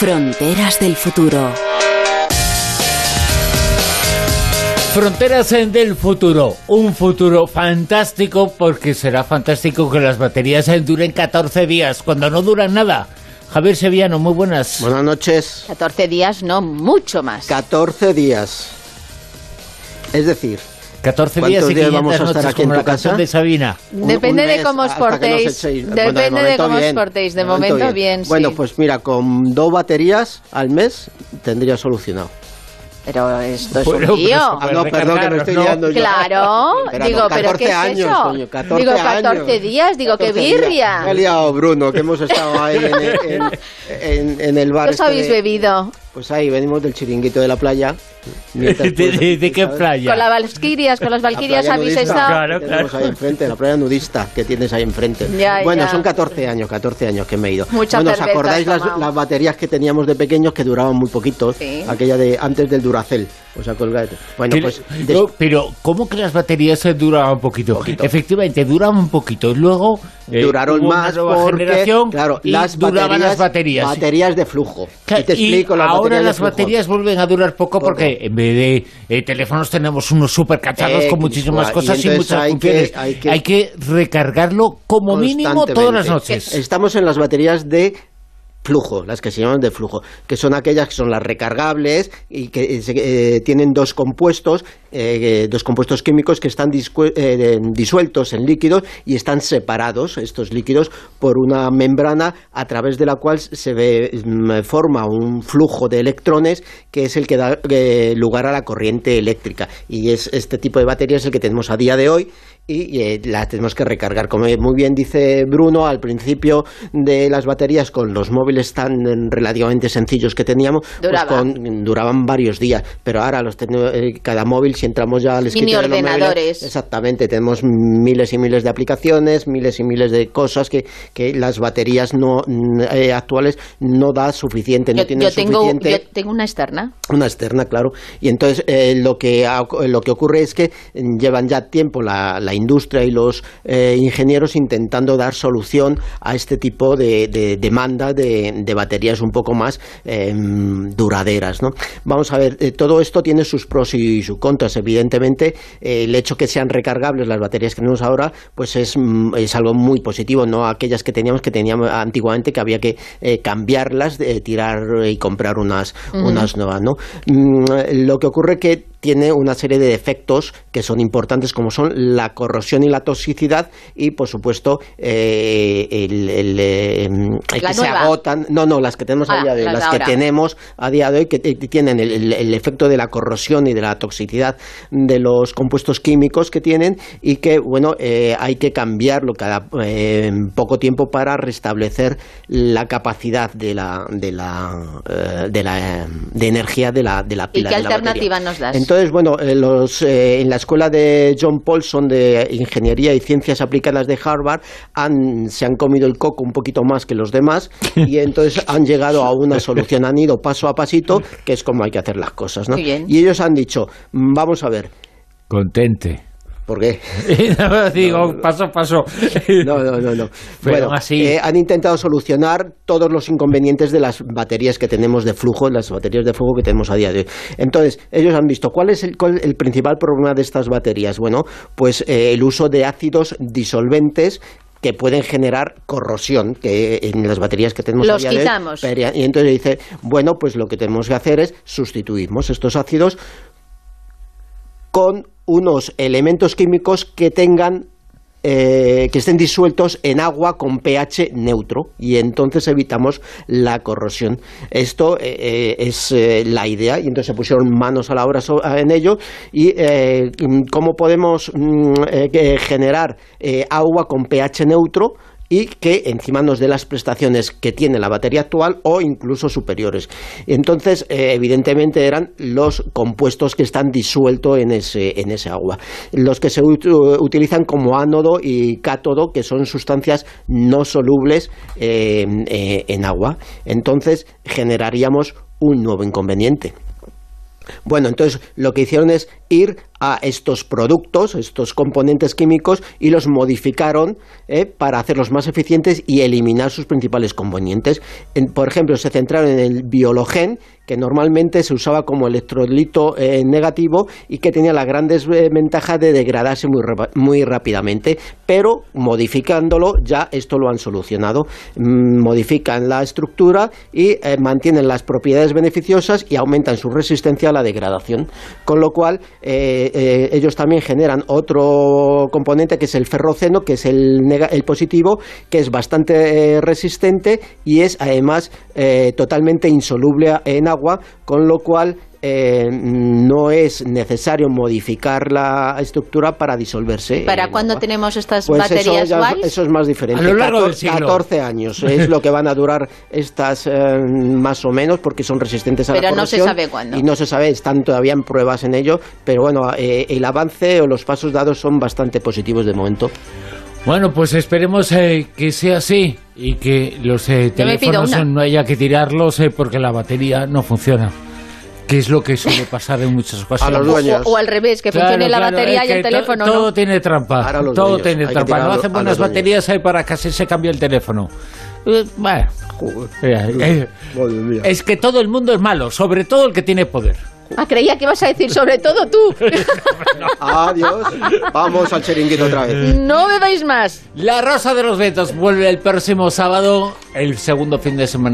Fronteras del futuro. Fronteras del futuro, un futuro fantástico porque será fantástico que las baterías duren 14 días, cuando no duran nada. Javier Sevillano, muy buenas. Buenas noches. 14 días, no, mucho más. 14 días. Es decir, 14 días y 500 vamos a estar noches aquí en tu la canción casa? de Sabina. Depende un de cómo os que portéis. Bueno, Depende de cómo os bien, portéis. De de momento bien, sí. Bueno, pues mira, con dos baterías al mes tendría solucionado. Pero esto es Bueno, un lío. Ah, no, perdón, que me estoy ¿no? liando yo. Claro, Pero digo, con pero 14 ¿qué es años, eso? coño, 14 digo, 14 años. días, digo, qué 14 días. birria. Me ha liado Bruno, que hemos estado ahí en, en- en- en el bar. ¿Qué os este habéis de- bebido? Pues ahí venimos del chiringuito de la playa. ¿De, de- de qué ¿sabes? playa? Con las valquirias, con las La valquirias habéis nudista estado. Claro, claro. ahí enfrente, la playa nudista que tienes ahí enfrente. Ya, bueno, ya. son 14 años, 14 años que me he ido. Mucha bueno, ¿os acordáis las, las baterías que teníamos de pequeños que duraban muy poquito? Sí. Aquella de antes del Duracell. ¿Os acordáis? Bueno, Pero, pues des- no, pero, ¿cómo que las baterías se duraban un poquito? Poquito. Efectivamente, duraban un poquito. Luego eh, duraron más nueva porque, generación claro, y las duraban baterías, las baterías. baterías de flujo. Claro, y te explico las ahora baterías las baterías vuelven a durar poco, Poco. En vez de eh, teléfonos tenemos unos super cacharros Eh, con muchísimas cosas y, muchas hay que- funciones. hay que- recargarlo como mínimo todas las noches. Estamos en las baterías de flujo, las que se llaman de flujo, que son aquellas que son las recargables y que eh, eh, tienen dos compuestos, eh, dos compuestos químicos que están eh, disueltos en líquidos y están separados estos líquidos por una membrana a través de la cual se ve, mm, forma un flujo de electrones que es el que da eh, lugar a la corriente eléctrica. Y es este tipo de batería es el que tenemos a día de hoy y eh, la tenemos que recargar. Como muy bien dice Bruno, al principio de las baterías con los móviles tan eh, relativamente sencillos que teníamos, pues Duraba. con- duraban varios días, pero ahora los eh, cada móvil, si entramos ya al Mini móviles, ordenadores. exactamente, tenemos miles y miles de aplicaciones, miles y miles de cosas que, que las baterías no mm, eh, actuales no da suficiente, no Yo, tienen yo tengo, suficiente yo tengo una externa. una externa, claro. Y entonces eh, lo, que lo que ocurre es que mm, llevan ya tiempo la, la industria y los eh, ingenieros intentando dar solución a este tipo de, de demanda de, de baterías un poco más eh, duraderas. ¿no? Vamos a ver, eh, todo esto tiene sus pros y sus contras. Evidentemente, eh, el hecho que sean recargables las baterías que tenemos ahora, pues es, mm, es algo muy positivo, no aquellas que teníamos que teníamos antiguamente que había que cambiarlas, tirar y comprar unas, unas nuevas, ¿no? Mm, lo que ocurre que tiene una serie de defectos que son importantes como son la corrosión y la toxicidad y por supuesto eh, el, el, eh, el que se nueva. agotan no no las que tenemos Ah, a día de hoy las que tenemos a día de hoy que tienen el, efecto de la corrosión y de la toxicidad de los compuestos químicos que tienen y que bueno eh, hay que cambiarlo cada eh, poco tiempo para restablecer la capacidad de la de la eh, de la eh, de energía de la de la ¿Y pila qué de la alternativa batería. nos das? Entonces, bueno, eh, los, eh, en la escuela de John Paulson de Ingeniería y Ciencias Aplicadas de Harvard han, se han comido el coco un poquito más que los demás y entonces han llegado a una solución, han ido paso a pasito, que es como hay que hacer las cosas. ¿no? Muy bien. Y ellos han dicho, "Mm, vamos a ver, Contente. ¿Por qué? Digo, paso a paso. No, no, no, no. Pero bueno, así- eh, han intentado solucionar todos los inconvenientes de las baterías que tenemos de flujo, las baterías de fuego que tenemos a día de hoy. Entonces, ellos han visto cuál es el, cuál es el principal problema de estas baterías. Bueno, pues eh, el uso de ácidos disolventes que pueden generar corrosión que en las baterías que tenemos a Los día de hoy, quitamos. y entonces dice bueno pues lo que tenemos que hacer es sustituimos estos ácidos con unos elementos químicos que tengan eh, que estén disueltos en agua con pH neutro y entonces evitamos la corrosión. Esto eh, eh, es eh, la idea y entonces se pusieron manos a la obra en ello y eh, cómo podemos mm, generar agua con pH neutro y que encima nos dé las prestaciones que tiene la batería actual o incluso superiores. Entonces, eh, evidentemente eran los compuestos que están disueltos en ese, en ese agua. Los que se ut- utilizan como ánodo y cátodo, que son sustancias no solubles eh, eh, en agua. Entonces, generaríamos un nuevo inconveniente. Bueno, entonces lo que hicieron es ir a estos productos, estos componentes químicos, y los modificaron eh, para hacerlos más eficientes y eliminar sus principales componentes. En- por ejemplo, se centraron en el biologen, que normalmente se usaba como electrolito eh, negativo y que tenía la gran desventaja de degradarse muy, muy rápidamente, pero modificándolo ya esto lo han solucionado. Mm, Modifican la estructura y eh, mantienen las propiedades beneficiosas y aumentan su resistencia a la degradación. Con lo cual, eh, eh, ellos también generan otro componente que es el ferroceno, que es el, el positivo, que es bastante eh, resistente y es además totalmente insoluble en agua, con lo cual eh, no es necesario modificar la estructura para disolverse. ¿Para en cuándo agua. tenemos estas Pues eso, baterías ya es- Weiss? eso es más diferente. A lo largo del 14 siglo. 14 años es lo que van a durar estas eh, más o menos porque son resistentes a la Pero no se corrosión sabe cuándo. Y no se sabe, están todavía en pruebas en ello, pero bueno, eh, el avance o los pasos dados son bastante positivos de momento. Bueno, pues esperemos eh, que sea así y que los eh, teléfonos no haya que tirarlos eh, porque la batería no funciona. Que es lo que suele pasar en muchas ocasiones. los O- dueños. O, al revés, que Claro, funcione la batería es y el teléfono Todo no. tiene trampa. Todo dueños, tiene trampa. No hacen buenas baterías ahí para que así se cambie el teléfono. Eh, bueno, mira, eh, es que todo el mundo es malo, sobre todo el que tiene poder. Ah, creía que ibas a decir sobre todo tú. Adiós. Vamos al chiringuito otra vez. no bebáis más. La Rosa de los Vientos vuelve el próximo sábado, el segundo fin de semana